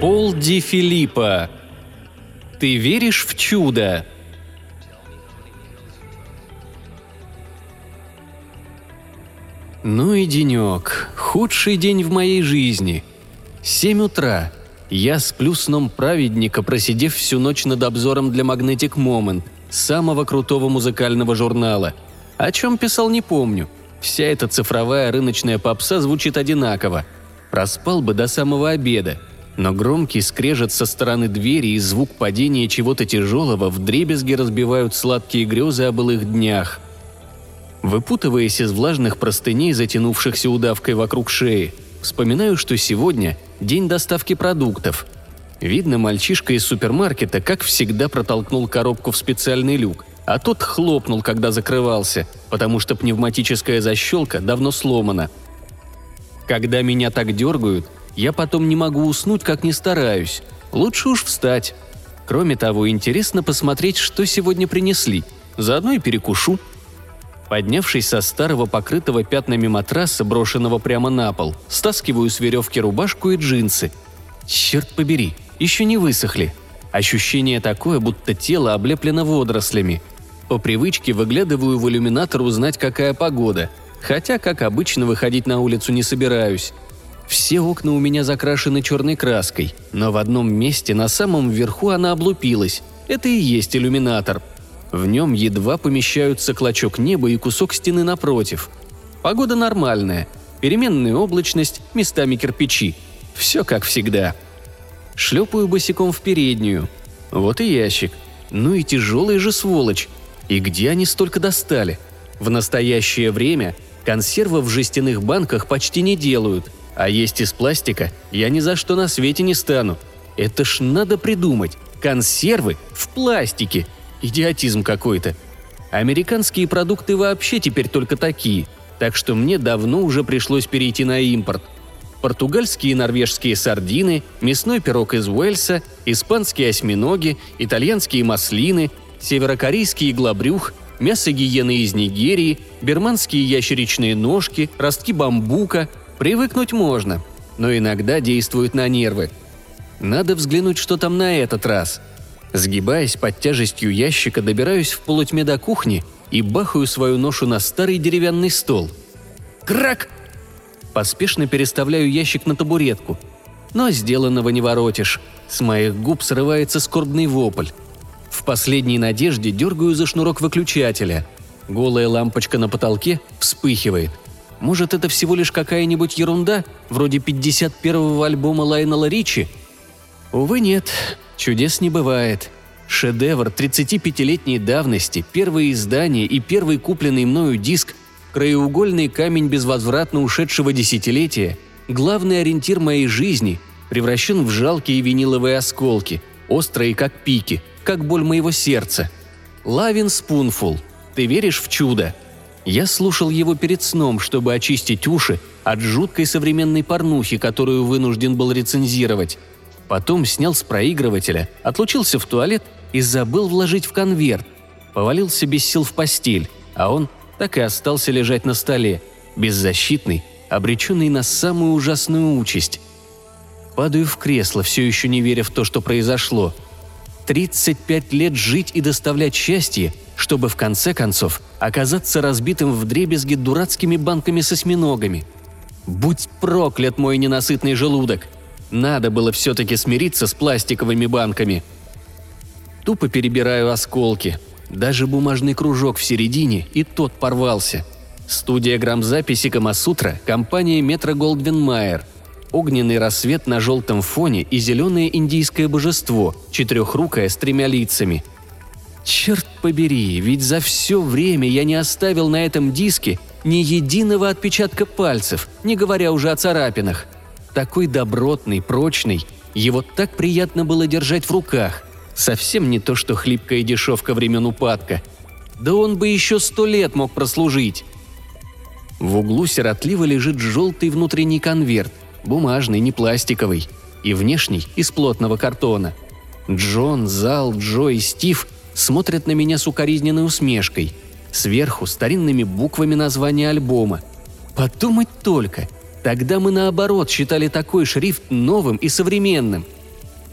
Пол Ди Филиппа. Ты веришь в чудо? Ну и денек. Худший день в моей жизни. Семь утра. Я сплю сном праведника, просидев всю ночь над обзором для Magnetic Moment, самого крутого музыкального журнала. О чем писал, не помню. Вся эта цифровая рыночная попса звучит одинаково. Проспал бы до самого обеда. Но громкий скрежет со стороны двери и звук падения чего-то тяжелого вдребезги разбивают сладкие грезы о былых днях. Выпутываясь из влажных простыней, затянувшихся удавкой вокруг шеи, вспоминаю, что сегодня день доставки продуктов. Видно, мальчишка из супермаркета, как всегда, протолкнул коробку в специальный люк, а тот хлопнул, когда закрывался, потому что пневматическая защелка давно сломана. Когда меня так дергают, я потом не могу уснуть, как не стараюсь. Лучше уж встать. Кроме того, интересно посмотреть, что сегодня принесли. Заодно и перекушу. Поднявшись со старого покрытого пятнами матраса, брошенного прямо на пол, стаскиваю с веревки рубашку и джинсы. Черт побери, еще не высохли. Ощущение такое, будто тело облеплено водорослями. По привычке выглядываю в иллюминатор узнать, какая погода. Хотя, как обычно, выходить на улицу не собираюсь. Все окна у меня закрашены черной краской, но в одном месте на самом верху она облупилась. Это и есть иллюминатор – в нем едва помещаются клочок неба и кусок стены напротив. Погода нормальная. Переменная облачность, местами кирпичи. Все как всегда. Шлепаю босиком в переднюю. Вот и ящик. Ну и тяжелый же сволочь. И где они столько достали? В настоящее время консервы в жестяных банках почти не делают, а есть из пластика я ни за что на свете не стану. Это ж надо придумать. Консервы в пластике. Идиотизм какой-то. Американские продукты вообще теперь только такие, так что мне давно уже пришлось перейти на импорт. Португальские и норвежские сардины, мясной пирог из Уэльса, испанские осьминоги, итальянские маслины, северокорейский иглобрюх, мясо гиены из Нигерии, берманские ящеричные ножки, ростки бамбука. Привыкнуть можно, но иногда действуют на нервы. Надо взглянуть, что там на этот раз – Сгибаясь под тяжестью ящика, добираюсь в полутьме до кухни и бахаю свою ношу на старый деревянный стол. Крак! Поспешно переставляю ящик на табуретку. Но сделанного не воротишь. С моих губ срывается скорбный вопль. В последней надежде дергаю за шнурок выключателя. Голая лампочка на потолке вспыхивает. Может, это всего лишь какая-нибудь ерунда, вроде 51-го альбома Лайнела Ричи? Увы, нет. Чудес не бывает. Шедевр 35-летней давности, первое издание и первый купленный мною диск, краеугольный камень безвозвратно ушедшего десятилетия, главный ориентир моей жизни, превращен в жалкие виниловые осколки, острые как пики, как боль моего сердца. Лавин Спунфул. Ты веришь в чудо? Я слушал его перед сном, чтобы очистить уши от жуткой современной порнухи, которую вынужден был рецензировать. Потом снял с проигрывателя, отлучился в туалет и забыл вложить в конверт. Повалился без сил в постель, а он так и остался лежать на столе, беззащитный, обреченный на самую ужасную участь. Падаю в кресло, все еще не веря в то, что произошло. 35 лет жить и доставлять счастье, чтобы в конце концов оказаться разбитым в дребезги дурацкими банками с осьминогами. Будь проклят мой ненасытный желудок! Надо было все-таки смириться с пластиковыми банками. Тупо перебираю осколки. Даже бумажный кружок в середине, и тот порвался. Студия грамзаписи Камасутра, компания Метро Голдвин Майер. Огненный рассвет на желтом фоне и зеленое индийское божество, четырехрукое с тремя лицами. Черт побери, ведь за все время я не оставил на этом диске ни единого отпечатка пальцев, не говоря уже о царапинах – такой добротный, прочный. Его так приятно было держать в руках. Совсем не то, что хлипкая дешевка времен упадка. Да он бы еще сто лет мог прослужить. В углу сиротливо лежит желтый внутренний конверт, бумажный, не пластиковый, и внешний из плотного картона. Джон, Зал, Джо и Стив смотрят на меня с укоризненной усмешкой. Сверху старинными буквами название альбома. Подумать только, тогда мы наоборот считали такой шрифт новым и современным.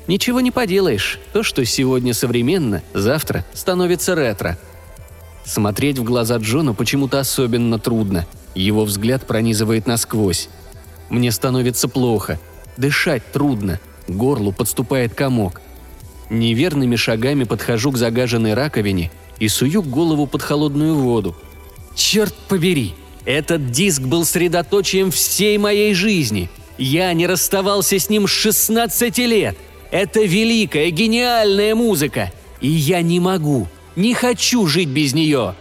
Ничего не поделаешь, то, что сегодня современно, завтра становится ретро. Смотреть в глаза Джона почему-то особенно трудно. Его взгляд пронизывает насквозь. Мне становится плохо. Дышать трудно. Горлу подступает комок. Неверными шагами подхожу к загаженной раковине и сую голову под холодную воду. Черт побери! Этот диск был средоточием всей моей жизни. Я не расставался с ним с 16 лет. Это великая, гениальная музыка. И я не могу, не хочу жить без нее.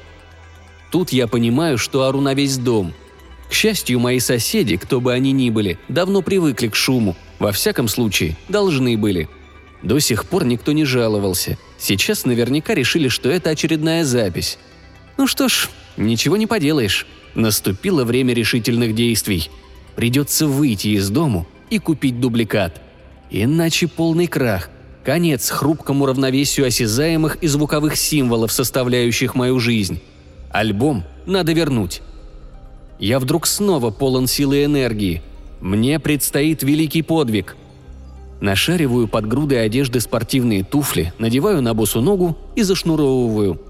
Тут я понимаю, что ору на весь дом. К счастью, мои соседи, кто бы они ни были, давно привыкли к шуму. Во всяком случае, должны были – до сих пор никто не жаловался. Сейчас наверняка решили, что это очередная запись. Ну что ж, ничего не поделаешь. Наступило время решительных действий. Придется выйти из дому и купить дубликат. Иначе полный крах. Конец хрупкому равновесию осязаемых и звуковых символов, составляющих мою жизнь. Альбом надо вернуть. Я вдруг снова полон силы и энергии. Мне предстоит великий подвиг – Нашариваю под грудой одежды спортивные туфли, надеваю на босу ногу и зашнуровываю.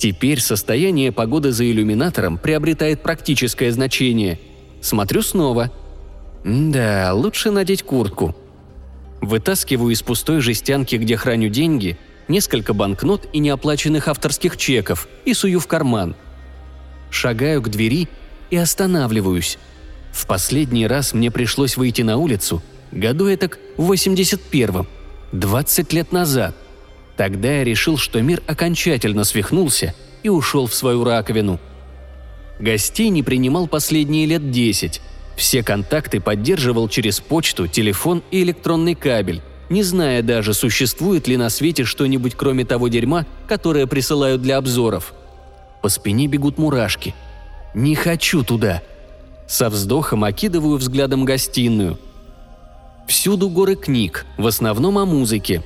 Теперь состояние погоды за иллюминатором приобретает практическое значение. Смотрю снова. Да, лучше надеть куртку. Вытаскиваю из пустой жестянки, где храню деньги, несколько банкнот и неоплаченных авторских чеков и сую в карман. Шагаю к двери и останавливаюсь. В последний раз мне пришлось выйти на улицу – Году это в 81-м, 20 лет назад. Тогда я решил, что мир окончательно свихнулся и ушел в свою раковину. Гостей не принимал последние лет 10. Все контакты поддерживал через почту, телефон и электронный кабель, не зная даже, существует ли на свете что-нибудь кроме того дерьма, которое присылают для обзоров. По спине бегут мурашки. «Не хочу туда!» Со вздохом окидываю взглядом гостиную – Всюду горы книг, в основном о музыке.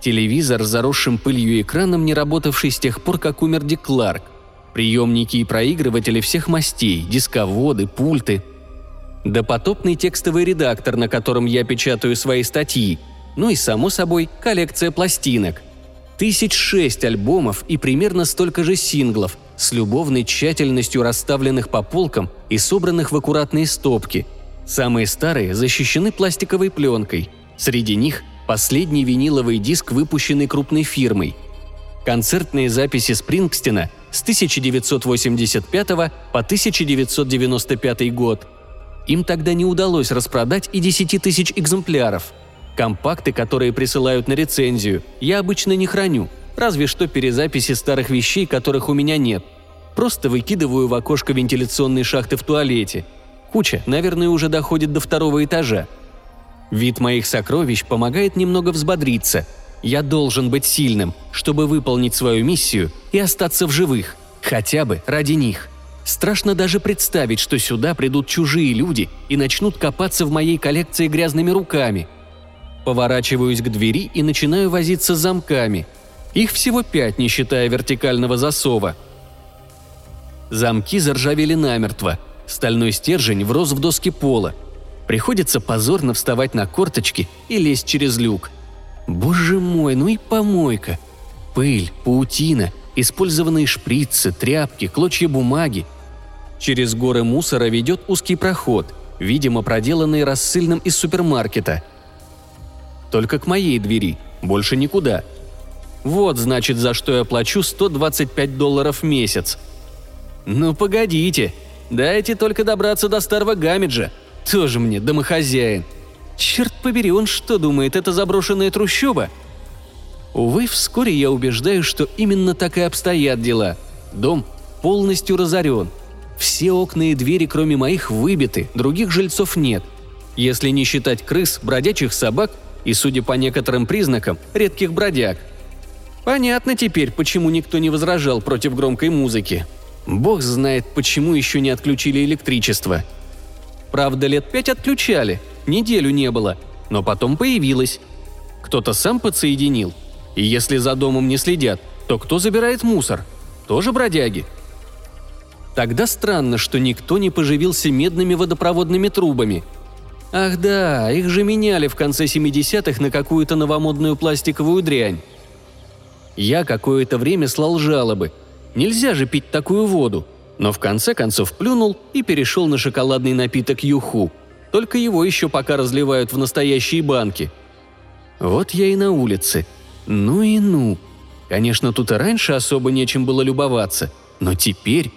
Телевизор с заросшим пылью экраном, не работавший с тех пор, как умер Дик Кларк. Приемники и проигрыватели всех мастей, дисководы, пульты. Допотопный текстовый редактор, на котором я печатаю свои статьи. Ну и, само собой, коллекция пластинок. Тысяч шесть альбомов и примерно столько же синглов, с любовной тщательностью расставленных по полкам и собранных в аккуратные стопки – Самые старые защищены пластиковой пленкой. Среди них последний виниловый диск, выпущенный крупной фирмой. Концертные записи Спрингстина с 1985 по 1995 год. Им тогда не удалось распродать и 10 тысяч экземпляров. Компакты, которые присылают на рецензию, я обычно не храню, разве что перезаписи старых вещей, которых у меня нет. Просто выкидываю в окошко вентиляционной шахты в туалете – Куча, наверное, уже доходит до второго этажа. Вид моих сокровищ помогает немного взбодриться. Я должен быть сильным, чтобы выполнить свою миссию и остаться в живых, хотя бы ради них. Страшно даже представить, что сюда придут чужие люди и начнут копаться в моей коллекции грязными руками. Поворачиваюсь к двери и начинаю возиться с замками. Их всего пять, не считая вертикального засова. Замки заржавели намертво – Стальной стержень врос в доски пола. Приходится позорно вставать на корточки и лезть через люк. Боже мой, ну и помойка. Пыль, паутина, использованные шприцы, тряпки, клочья бумаги. Через горы мусора ведет узкий проход, видимо, проделанный рассыльным из супермаркета. Только к моей двери, больше никуда. Вот, значит, за что я плачу 125 долларов в месяц. Ну погодите, Дайте только добраться до старого Гамиджа. Тоже мне домохозяин. Черт побери, он что думает, это заброшенная трущоба? Увы, вскоре я убеждаю, что именно так и обстоят дела. Дом полностью разорен. Все окна и двери, кроме моих, выбиты, других жильцов нет. Если не считать крыс, бродячих собак и, судя по некоторым признакам, редких бродяг. Понятно теперь, почему никто не возражал против громкой музыки. Бог знает, почему еще не отключили электричество. Правда, лет пять отключали, неделю не было, но потом появилось. Кто-то сам подсоединил. И если за домом не следят, то кто забирает мусор? Тоже бродяги? Тогда странно, что никто не поживился медными водопроводными трубами. Ах да, их же меняли в конце 70-х на какую-то новомодную пластиковую дрянь. Я какое-то время слал жалобы. Нельзя же пить такую воду. Но в конце концов плюнул и перешел на шоколадный напиток юху. Только его еще пока разливают в настоящие банки. Вот я и на улице. Ну и ну. Конечно, тут и раньше особо нечем было любоваться, но теперь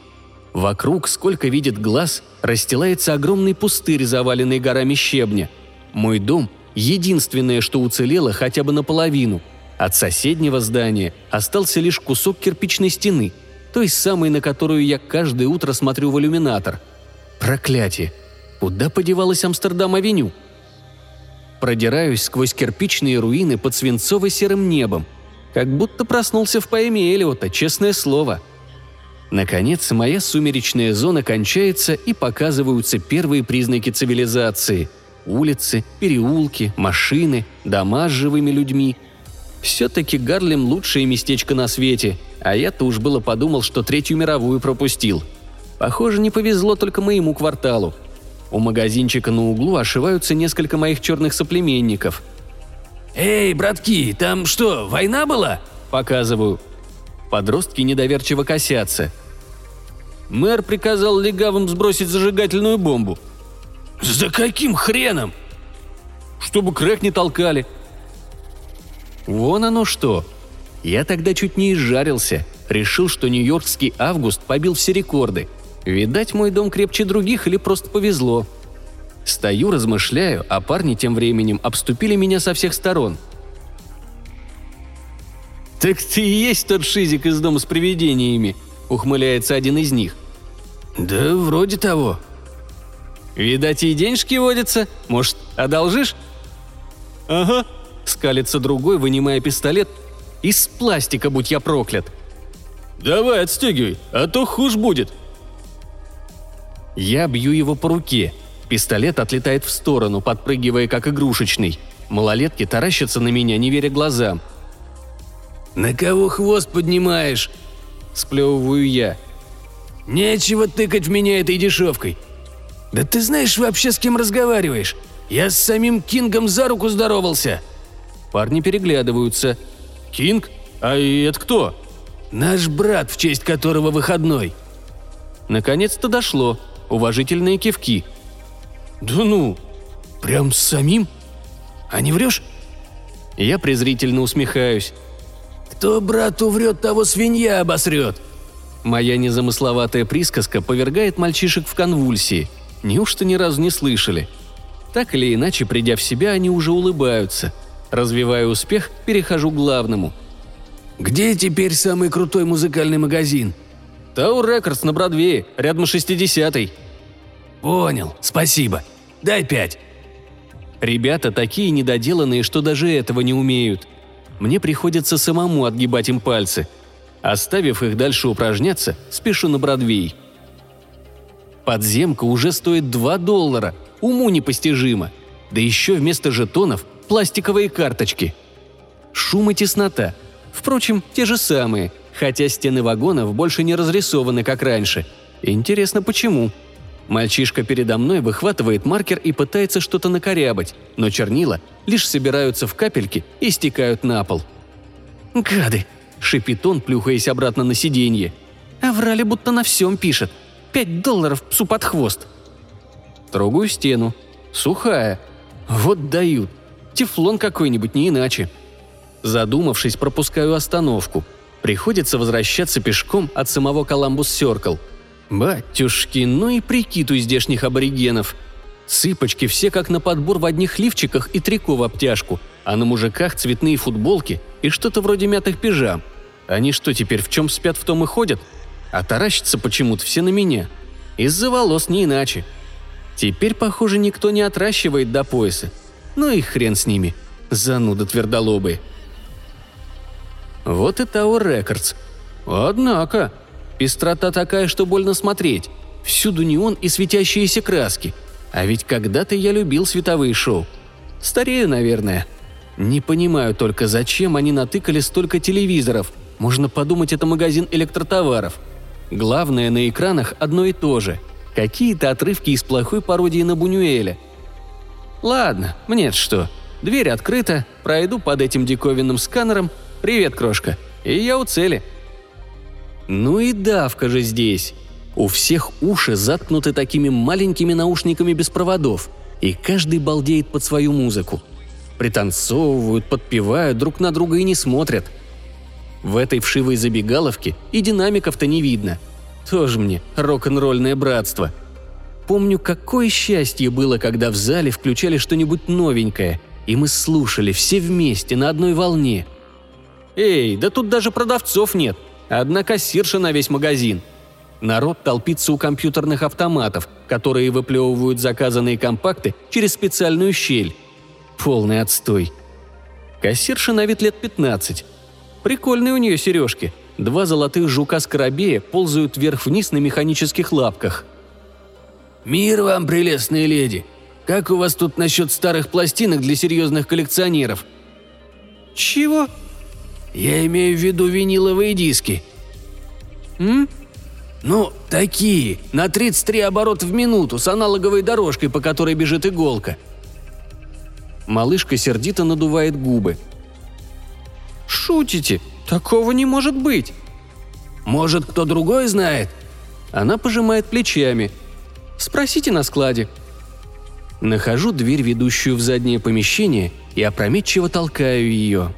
Вокруг, сколько видит глаз, расстилается огромный пустырь, заваленный горами щебня. Мой дом – единственное, что уцелело хотя бы наполовину. От соседнего здания остался лишь кусок кирпичной стены, той самой, на которую я каждое утро смотрю в иллюминатор. Проклятие! Куда подевалась Амстердам-авеню? Продираюсь сквозь кирпичные руины под свинцово-серым небом. Как будто проснулся в поэме Элиота, честное слово. Наконец, моя сумеречная зона кончается и показываются первые признаки цивилизации. Улицы, переулки, машины, дома с живыми людьми. Все-таки Гарлем лучшее местечко на свете, а я-то уж было подумал, что Третью мировую пропустил. Похоже, не повезло только моему кварталу. У магазинчика на углу ошиваются несколько моих черных соплеменников. «Эй, братки, там что, война была?» Показываю. Подростки недоверчиво косятся. Мэр приказал легавым сбросить зажигательную бомбу. «За каким хреном?» «Чтобы крэк не толкали». «Вон оно что!» Я тогда чуть не изжарился. Решил, что нью-йоркский август побил все рекорды. Видать, мой дом крепче других или просто повезло. Стою, размышляю, а парни тем временем обступили меня со всех сторон. «Так ты и есть тот шизик из дома с привидениями», — ухмыляется один из них. «Да вроде того». «Видать, и денежки водятся. Может, одолжишь?» «Ага», — скалится другой, вынимая пистолет. «Из пластика, будь я проклят». «Давай, отстегивай, а то хуже будет». Я бью его по руке. Пистолет отлетает в сторону, подпрыгивая как игрушечный. Малолетки таращатся на меня, не веря глазам. «На кого хвост поднимаешь?» – сплевываю я. «Нечего тыкать в меня этой дешевкой. Да ты знаешь вообще, с кем разговариваешь? Я с самим Кингом за руку здоровался!» Парни переглядываются. «Кинг? А это кто?» «Наш брат, в честь которого выходной». Наконец-то дошло. Уважительные кивки. «Да ну! Прям с самим? А не врешь?» Я презрительно усмехаюсь. «Кто брату врет, того свинья обосрет!» Моя незамысловатая присказка повергает мальчишек в конвульсии. Неужто ни разу не слышали? Так или иначе, придя в себя, они уже улыбаются. Развивая успех, перехожу к главному. «Где теперь самый крутой музыкальный магазин?» «Тау Рекордс на Бродвее, рядом с 60-й». «Понял, спасибо. Дай пять». Ребята такие недоделанные, что даже этого не умеют. Мне приходится самому отгибать им пальцы – Оставив их дальше упражняться, спешу на Бродвей. Подземка уже стоит 2 доллара, уму непостижимо. Да еще вместо жетонов пластиковые карточки. Шум и теснота. Впрочем, те же самые, хотя стены вагонов больше не разрисованы, как раньше. Интересно, почему? Мальчишка передо мной выхватывает маркер и пытается что-то накорябать, но чернила лишь собираются в капельки и стекают на пол. «Гады!» – шипит он, плюхаясь обратно на сиденье. «А врали, будто на всем пишет. Пять долларов псу под хвост». Трогаю стену. Сухая. Вот дают. Тефлон какой-нибудь, не иначе. Задумавшись, пропускаю остановку. Приходится возвращаться пешком от самого Коламбус Серкл. Батюшки, ну и прикид у здешних аборигенов. Цыпочки все как на подбор в одних лифчиках и трико в обтяжку, а на мужиках цветные футболки и что-то вроде мятых пижам. Они что, теперь в чем спят, в том и ходят? А таращатся почему-то все на меня. Из-за волос не иначе. Теперь, похоже, никто не отращивает до пояса. Ну и хрен с ними. Зануда твердолобые. Вот и Tower Records. Однако, пестрота такая, что больно смотреть. Всюду неон и светящиеся краски. А ведь когда-то я любил световые шоу. Старею, наверное. Не понимаю только, зачем они натыкали столько телевизоров. Можно подумать, это магазин электротоваров. Главное, на экранах одно и то же. Какие-то отрывки из плохой пародии на Бунюэля. Ладно, мне что. Дверь открыта, пройду под этим диковинным сканером. Привет, крошка. И я у цели. Ну и давка же здесь. У всех уши заткнуты такими маленькими наушниками без проводов, и каждый балдеет под свою музыку. Пританцовывают, подпевают друг на друга и не смотрят. В этой вшивой забегаловке и динамиков-то не видно. Тоже мне рок-н-ролльное братство. Помню, какое счастье было, когда в зале включали что-нибудь новенькое, и мы слушали все вместе на одной волне. Эй, да тут даже продавцов нет. Одна кассирша на весь магазин – Народ толпится у компьютерных автоматов, которые выплевывают заказанные компакты через специальную щель. Полный отстой. Кассирша на вид лет 15. Прикольные у нее сережки. Два золотых жука-скоробея ползают вверх-вниз на механических лапках. «Мир вам, прелестные леди! Как у вас тут насчет старых пластинок для серьезных коллекционеров?» «Чего?» «Я имею в виду виниловые диски». «М?» «Ну, такие, на 33 оборота в минуту, с аналоговой дорожкой, по которой бежит иголка». Малышка сердито надувает губы. «Шутите? Такого не может быть!» «Может, кто другой знает?» Она пожимает плечами. «Спросите на складе». Нахожу дверь, ведущую в заднее помещение, и опрометчиво толкаю ее.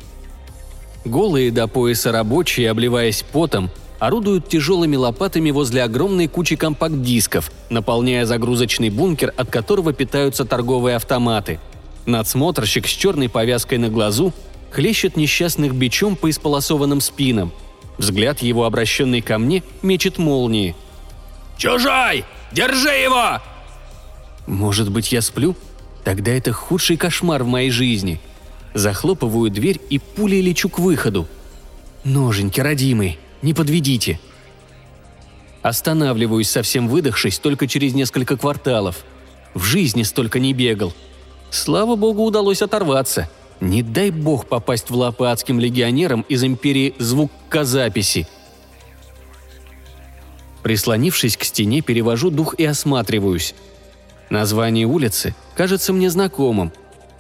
Голые до пояса рабочие, обливаясь потом, орудуют тяжелыми лопатами возле огромной кучи компакт-дисков, наполняя загрузочный бункер, от которого питаются торговые автоматы. Надсмотрщик с черной повязкой на глазу хлещет несчастных бичом по исполосованным спинам. Взгляд его, обращенный ко мне, мечет молнии. «Чужой! Держи его!» Может быть, я сплю? Тогда это худший кошмар в моей жизни. Захлопываю дверь и пулей лечу к выходу. Ноженьки, родимый, не подведите!» Останавливаюсь, совсем выдохшись, только через несколько кварталов. В жизни столько не бегал. Слава богу, удалось оторваться. Не дай бог попасть в лапы адским легионерам из империи звукозаписи. Прислонившись к стене, перевожу дух и осматриваюсь. Название улицы кажется мне знакомым.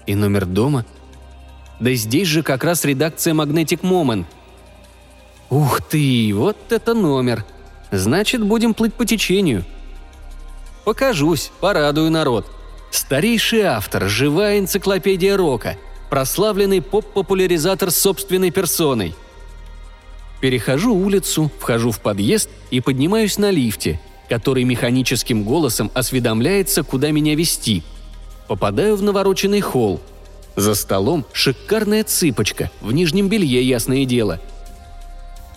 И номер дома. Да здесь же как раз редакция Magnetic Moment – Ух ты, вот это номер. Значит, будем плыть по течению. Покажусь, порадую народ. Старейший автор, живая энциклопедия рока, прославленный поп-популяризатор собственной персоной. Перехожу улицу, вхожу в подъезд и поднимаюсь на лифте, который механическим голосом осведомляется, куда меня вести. Попадаю в навороченный холл. За столом шикарная цыпочка, в нижнем белье, ясное дело –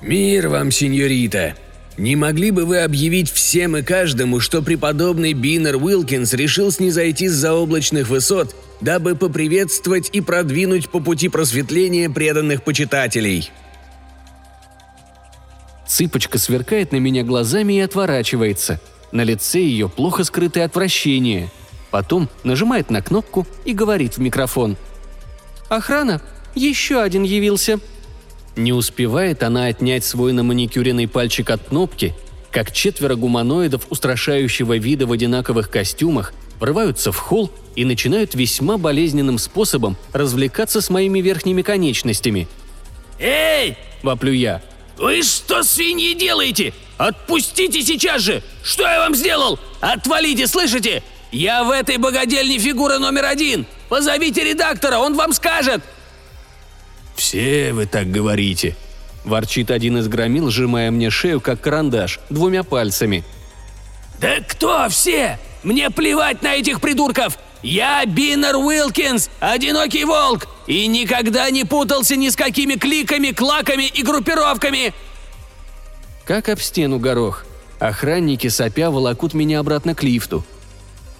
«Мир вам, сеньорита! Не могли бы вы объявить всем и каждому, что преподобный Биннер Уилкинс решил снизойти с заоблачных высот, дабы поприветствовать и продвинуть по пути просветления преданных почитателей?» Цыпочка сверкает на меня глазами и отворачивается. На лице ее плохо скрытое отвращение. Потом нажимает на кнопку и говорит в микрофон. «Охрана! Еще один явился!» Не успевает она отнять свой наманикюренный пальчик от кнопки, как четверо гуманоидов устрашающего вида в одинаковых костюмах врываются в холл и начинают весьма болезненным способом развлекаться с моими верхними конечностями. «Эй!» – воплю я. «Вы что, свиньи, делаете? Отпустите сейчас же! Что я вам сделал? Отвалите, слышите? Я в этой богадельне фигура номер один! Позовите редактора, он вам скажет!» «Все вы так говорите», – ворчит один из громил, сжимая мне шею, как карандаш, двумя пальцами. «Да кто все? Мне плевать на этих придурков! Я Биннер Уилкинс, одинокий волк, и никогда не путался ни с какими кликами, клаками и группировками!» Как об стену горох. Охранники сопя волокут меня обратно к лифту.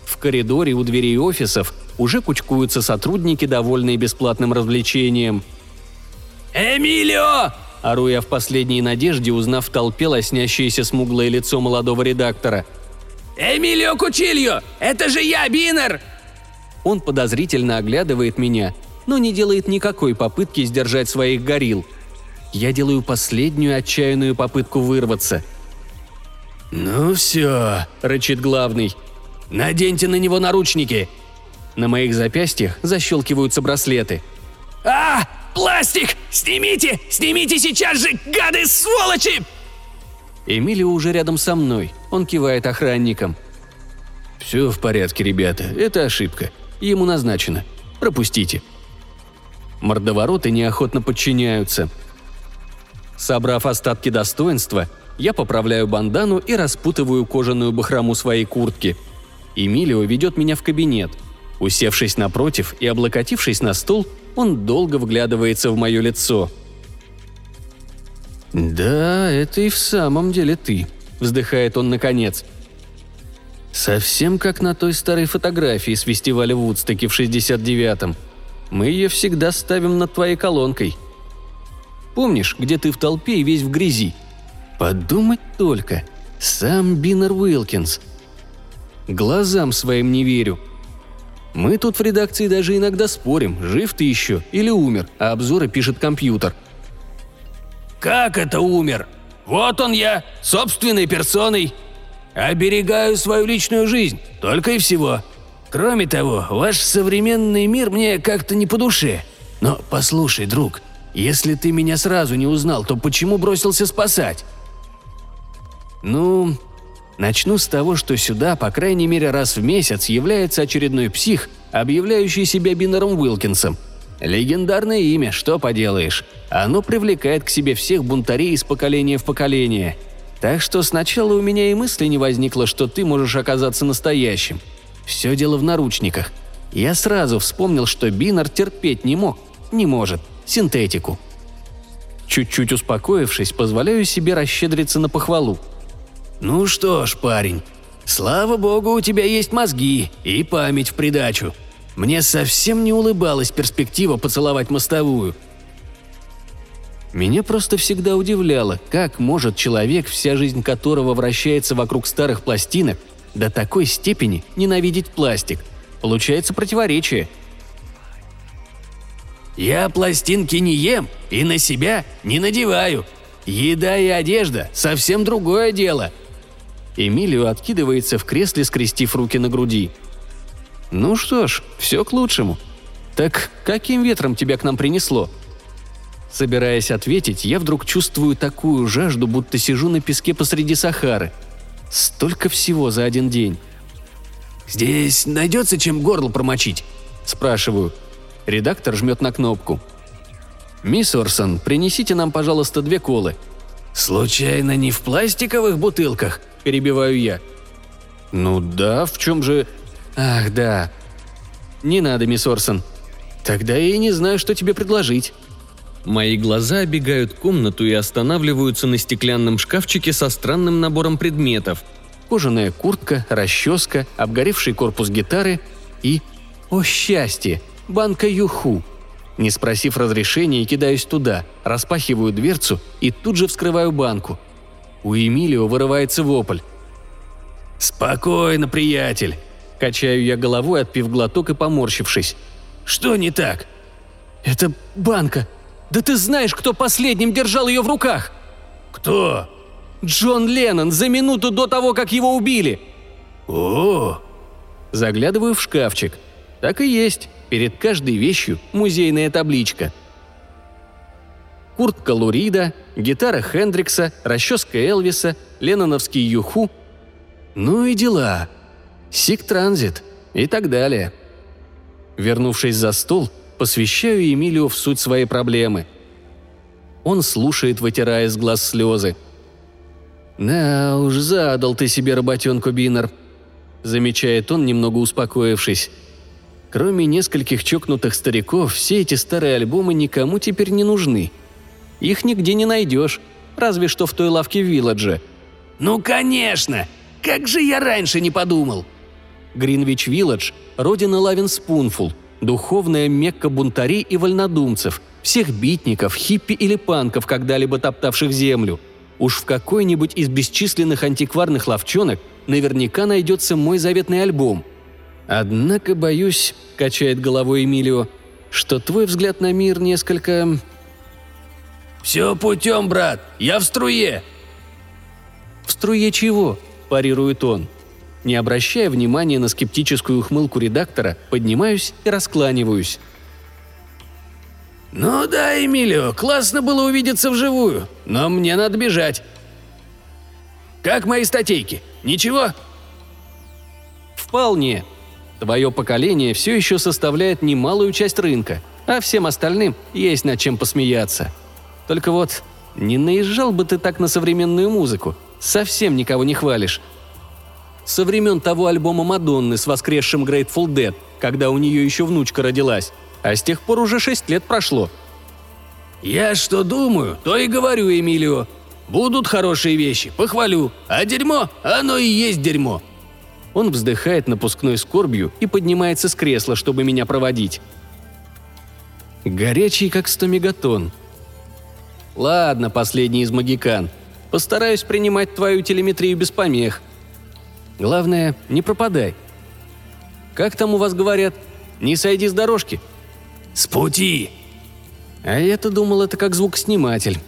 В коридоре у дверей офисов уже кучкуются сотрудники, довольные бесплатным развлечением – «Эмилио!» – ору я в последней надежде, узнав в толпе лоснящееся смуглое лицо молодого редактора. «Эмилио Кучильо! Это же я, Бинер!» Он подозрительно оглядывает меня, но не делает никакой попытки сдержать своих горил. Я делаю последнюю отчаянную попытку вырваться. «Ну все», — рычит главный. «Наденьте на него наручники!» На моих запястьях защелкиваются браслеты. «А! Пластик! Снимите! Снимите сейчас же, гады, сволочи!» Эмилио уже рядом со мной. Он кивает охранникам. «Все в порядке, ребята. Это ошибка. Ему назначено. Пропустите». Мордовороты неохотно подчиняются. Собрав остатки достоинства, я поправляю бандану и распутываю кожаную бахрому своей куртки. Эмилио ведет меня в кабинет. Усевшись напротив и облокотившись на стол, он долго вглядывается в мое лицо. «Да, это и в самом деле ты», — вздыхает он наконец. «Совсем как на той старой фотографии с фестиваля Вудстоки в 69-м. Мы ее всегда ставим над твоей колонкой. Помнишь, где ты в толпе и весь в грязи? Подумать только. Сам Биннер Уилкинс. Глазам своим не верю. Мы тут в редакции даже иногда спорим, жив ты еще или умер, а обзоры пишет компьютер. «Как это умер? Вот он я, собственной персоной. Оберегаю свою личную жизнь, только и всего. Кроме того, ваш современный мир мне как-то не по душе. Но послушай, друг, если ты меня сразу не узнал, то почему бросился спасать?» «Ну, начну с того, что сюда, по крайней мере, раз в месяц является очередной псих, объявляющий себя Биннером Уилкинсом. Легендарное имя, что поделаешь. Оно привлекает к себе всех бунтарей из поколения в поколение. Так что сначала у меня и мысли не возникло, что ты можешь оказаться настоящим. Все дело в наручниках. Я сразу вспомнил, что Биннер терпеть не мог, не может, синтетику. Чуть-чуть успокоившись, позволяю себе расщедриться на похвалу – «Ну что ж, парень, слава богу, у тебя есть мозги и память в придачу. Мне совсем не улыбалась перспектива поцеловать мостовую». Меня просто всегда удивляло, как может человек, вся жизнь которого вращается вокруг старых пластинок, до такой степени ненавидеть пластик. Получается противоречие. «Я пластинки не ем и на себя не надеваю. Еда и одежда – совсем другое дело», Эмилио откидывается в кресле, скрестив руки на груди. «Ну что ж, все к лучшему. Так каким ветром тебя к нам принесло?» Собираясь ответить, я вдруг чувствую такую жажду, будто сижу на песке посреди Сахары. Столько всего за один день. «Здесь найдется чем горло промочить?» – спрашиваю. Редактор жмет на кнопку. «Мисс Орсон, принесите нам, пожалуйста, две колы». «Случайно не в пластиковых бутылках?» – перебиваю я. «Ну да, в чем же...» «Ах, да. Не надо, мисс Орсон. Тогда я и не знаю, что тебе предложить». Мои глаза обегают комнату и останавливаются на стеклянном шкафчике со странным набором предметов. Кожаная куртка, расческа, обгоревший корпус гитары и... О счастье! Банка Юху. Не спросив разрешения, кидаюсь туда, распахиваю дверцу и тут же вскрываю банку. У Эмилио вырывается вопль. «Спокойно, приятель!» Качаю я головой, отпив глоток и поморщившись. «Что не так?» «Это банка. Да ты знаешь, кто последним держал ее в руках!» «Кто?» «Джон Леннон за минуту до того, как его убили!» «О!» Заглядываю в шкафчик. Так и есть. Перед каждой вещью музейная табличка – куртка Лурида, гитара Хендрикса, расческа Элвиса, ленноновский юху. Ну и дела. Сик Транзит и так далее. Вернувшись за стол, посвящаю Эмилию в суть своей проблемы. Он слушает, вытирая с глаз слезы. «Да уж, задал ты себе работенку, Биннер», – замечает он, немного успокоившись. Кроме нескольких чокнутых стариков, все эти старые альбомы никому теперь не нужны – их нигде не найдешь, разве что в той лавке в Вилладже». «Ну, конечно! Как же я раньше не подумал!» Гринвич Вилладж – родина Лавин Спунфул, духовная мекка бунтарей и вольнодумцев, всех битников, хиппи или панков, когда-либо топтавших землю. Уж в какой-нибудь из бесчисленных антикварных ловчонок наверняка найдется мой заветный альбом. Однако, боюсь, качает головой Эмилио, что твой взгляд на мир несколько... «Все путем, брат, я в струе!» «В струе чего?» – парирует он. Не обращая внимания на скептическую ухмылку редактора, поднимаюсь и раскланиваюсь. «Ну да, Эмилио, классно было увидеться вживую, но мне надо бежать. Как мои статейки? Ничего?» «Вполне. Твое поколение все еще составляет немалую часть рынка, а всем остальным есть над чем посмеяться. Только вот не наезжал бы ты так на современную музыку. Совсем никого не хвалишь. Со времен того альбома Мадонны с воскресшим Grateful Dead, когда у нее еще внучка родилась. А с тех пор уже шесть лет прошло. «Я что думаю, то и говорю, Эмилио. Будут хорошие вещи, похвалю. А дерьмо, оно и есть дерьмо». Он вздыхает напускной скорбью и поднимается с кресла, чтобы меня проводить. Горячий, как сто мегатон. Ладно, последний из магикан. Постараюсь принимать твою телеметрию без помех. Главное, не пропадай. Как там у вас говорят? Не сойди с дорожки. С пути. А я-то думал, это как звукосниматель.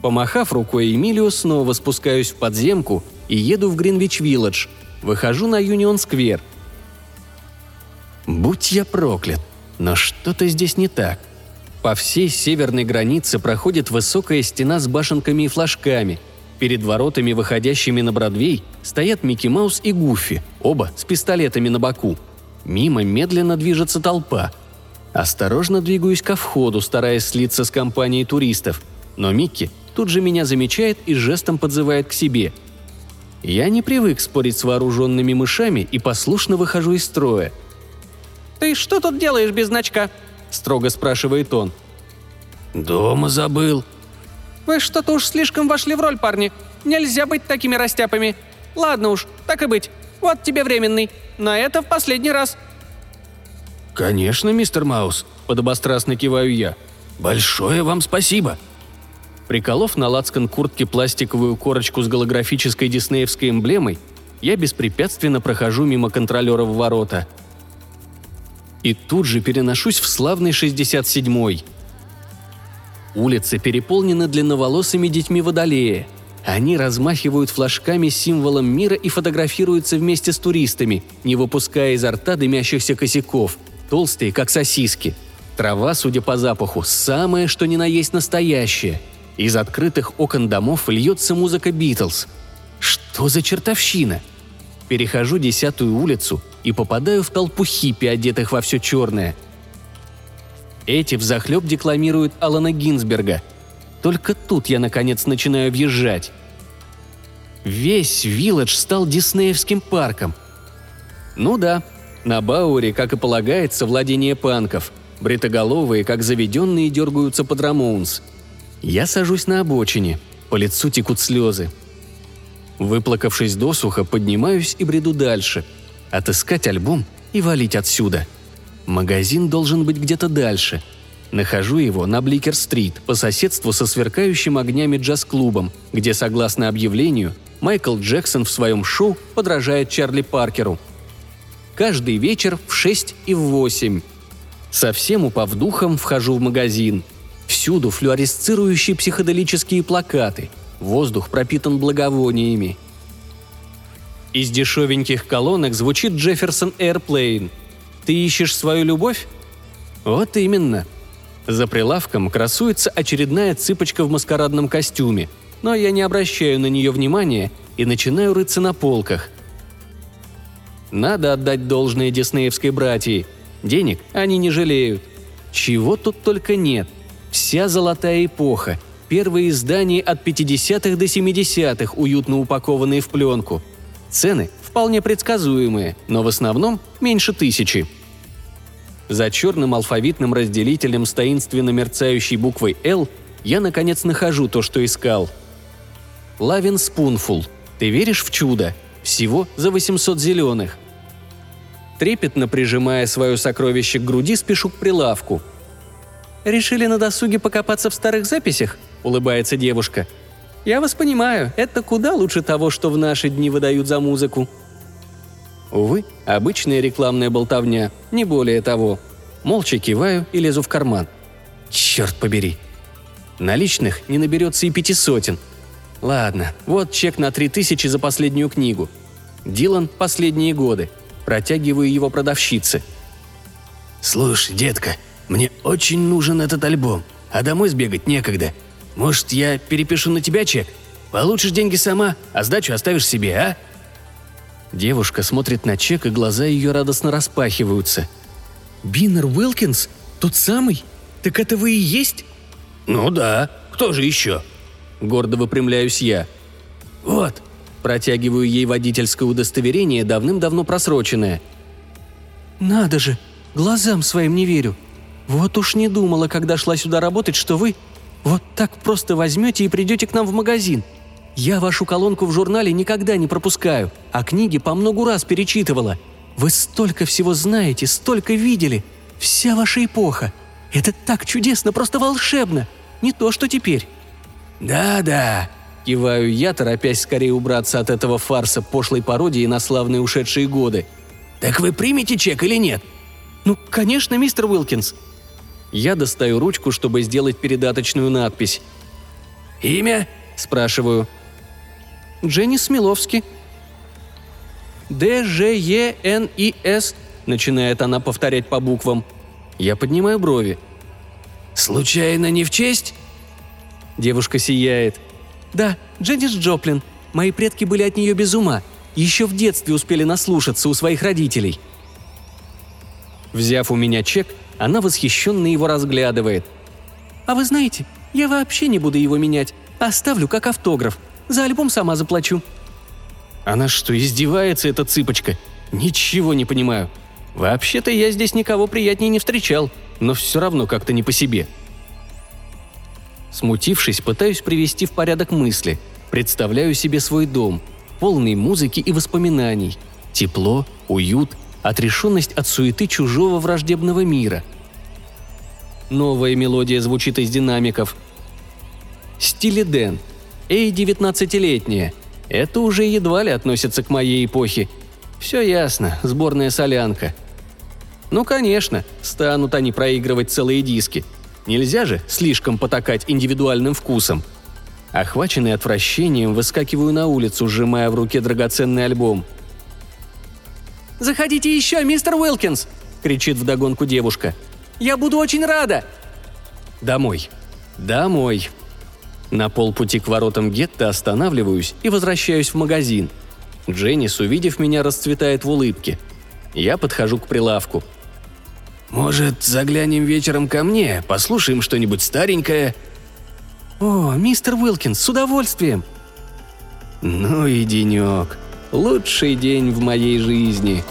Помахав рукой Эмилио, снова спускаюсь в подземку и еду в Гринвич-Вилледж. Выхожу на Юнион-сквер. Будь я проклят, но что-то здесь не так. По всей северной границе проходит высокая стена с башенками и флажками. Перед воротами, выходящими на Бродвей, стоят Микки Маус и Гуффи, оба с пистолетами на боку. Мимо медленно движется толпа. Осторожно двигаюсь ко входу, стараясь слиться с компанией туристов. Но Микки тут же меня замечает и жестом подзывает к себе. Я не привык спорить с вооруженными мышами и послушно выхожу из строя. «Ты что тут делаешь без значка?» строго спрашивает он. «Дома забыл». «Вы что-то уж слишком вошли в роль, парни. Нельзя быть такими растяпами. Ладно уж, так и быть. Вот тебе временный. На это в последний раз». «Конечно, мистер Маус», — подобострастно киваю я. «Большое вам спасибо». Приколов на лацкан куртки пластиковую корочку с голографической диснеевской эмблемой, я беспрепятственно прохожу мимо контролера в ворота — и тут же переношусь в славный 67-й. Улицы переполнены длинноволосыми детьми водолея. Они размахивают флажками с символом мира и фотографируются вместе с туристами, не выпуская изо рта дымящихся косяков, толстые, как сосиски. Трава, судя по запаху, самое, что ни на есть настоящее. Из открытых окон домов льется музыка Битлз. Что за чертовщина? Перехожу десятую улицу и попадаю в толпу хиппи, одетых во все черное. Эти взахлеб декламируют Алана Гинзберга. Только тут я, наконец, начинаю въезжать. Весь Вилледж стал диснеевским парком. Ну да, на Бауэре, как и полагается, владение панков. Бритоголовые, как заведенные, дергаются под Рамоунс. Я сажусь на обочине. По лицу текут слезы. Выплакавшись досуха, поднимаюсь и бреду дальше – отыскать альбом и валить отсюда. Магазин должен быть где-то дальше. Нахожу его на Бликер-стрит по соседству со сверкающим огнями джаз-клубом, где, согласно объявлению, Майкл Джексон в своем шоу подражает Чарли Паркеру. Каждый вечер в 6 и в 8. Совсем упав духом, вхожу в магазин. Всюду флюоресцирующие психоделические плакаты. Воздух пропитан благовониями. Из дешевеньких колонок звучит Джефферсон Airplane. Ты ищешь свою любовь? Вот именно. За прилавком красуется очередная цыпочка в маскарадном костюме, но я не обращаю на нее внимания и начинаю рыться на полках. Надо отдать должное диснеевской братьи. Денег они не жалеют. Чего тут только нет. Вся золотая эпоха. Первые издания от 50-х до 70-х, уютно упакованные в пленку – Цены вполне предсказуемые, но в основном меньше тысячи. За черным алфавитным разделителем с таинственно мерцающей буквой «Л» я, наконец, нахожу то, что искал. Лавин Спунфул. Ты веришь в чудо? Всего за 800 зеленых. Трепетно прижимая свое сокровище к груди, спешу к прилавку. «Решили на досуге покопаться в старых записях?» – улыбается девушка – я вас понимаю, это куда лучше того, что в наши дни выдают за музыку. Увы, обычная рекламная болтовня, не более того. Молча киваю и лезу в карман. Черт побери. Наличных не наберется и пяти сотен. Ладно, вот чек на три тысячи за последнюю книгу. Дилан «Последние годы». Протягиваю его продавщице. «Слушай, детка, мне очень нужен этот альбом, а домой сбегать некогда. Может, я перепишу на тебя чек? Получишь деньги сама, а сдачу оставишь себе, а?» Девушка смотрит на чек, и глаза ее радостно распахиваются. «Биннер Уилкинс? Тот самый? Так это вы и есть?» «Ну да, кто же еще?» Гордо выпрямляюсь я. «Вот». Протягиваю ей водительское удостоверение, давным-давно просроченное. «Надо же, глазам своим не верю. Вот уж не думала, когда шла сюда работать, что вы вот так просто возьмете и придете к нам в магазин. Я вашу колонку в журнале никогда не пропускаю, а книги по многу раз перечитывала. Вы столько всего знаете, столько видели. Вся ваша эпоха. Это так чудесно, просто волшебно. Не то, что теперь». «Да-да», – киваю я, торопясь скорее убраться от этого фарса пошлой пародии на славные ушедшие годы. «Так вы примете чек или нет?» «Ну, конечно, мистер Уилкинс». Я достаю ручку, чтобы сделать передаточную надпись. «Имя?» – спрашиваю. Дженни Смиловский. «Д-Ж-Е-Н-И-С», – начинает она повторять по буквам. Я поднимаю брови. «Случайно не в честь?» Девушка сияет. «Да, Дженнис Джоплин. Мои предки были от нее без ума. Еще в детстве успели наслушаться у своих родителей». Взяв у меня чек, она восхищенно его разглядывает. «А вы знаете, я вообще не буду его менять. Оставлю как автограф. За альбом сама заплачу». Она что, издевается, эта цыпочка? Ничего не понимаю. Вообще-то я здесь никого приятнее не встречал, но все равно как-то не по себе. Смутившись, пытаюсь привести в порядок мысли. Представляю себе свой дом, полный музыки и воспоминаний. Тепло, уют, отрешенность от суеты чужого враждебного мира. Новая мелодия звучит из динамиков. Стили Дэн. Эй, девятнадцатилетняя. Это уже едва ли относится к моей эпохе. Все ясно, сборная солянка. Ну, конечно, станут они проигрывать целые диски. Нельзя же слишком потакать индивидуальным вкусом. Охваченный отвращением, выскакиваю на улицу, сжимая в руке драгоценный альбом. «Заходите еще, мистер Уилкинс!» – кричит вдогонку девушка. «Я буду очень рада!» Домой. Домой. На полпути к воротам гетто останавливаюсь и возвращаюсь в магазин. Дженнис, увидев меня, расцветает в улыбке. Я подхожу к прилавку. «Может, заглянем вечером ко мне, послушаем что-нибудь старенькое?» «О, мистер Уилкинс, с удовольствием!» «Ну и денек. Лучший день в моей жизни»,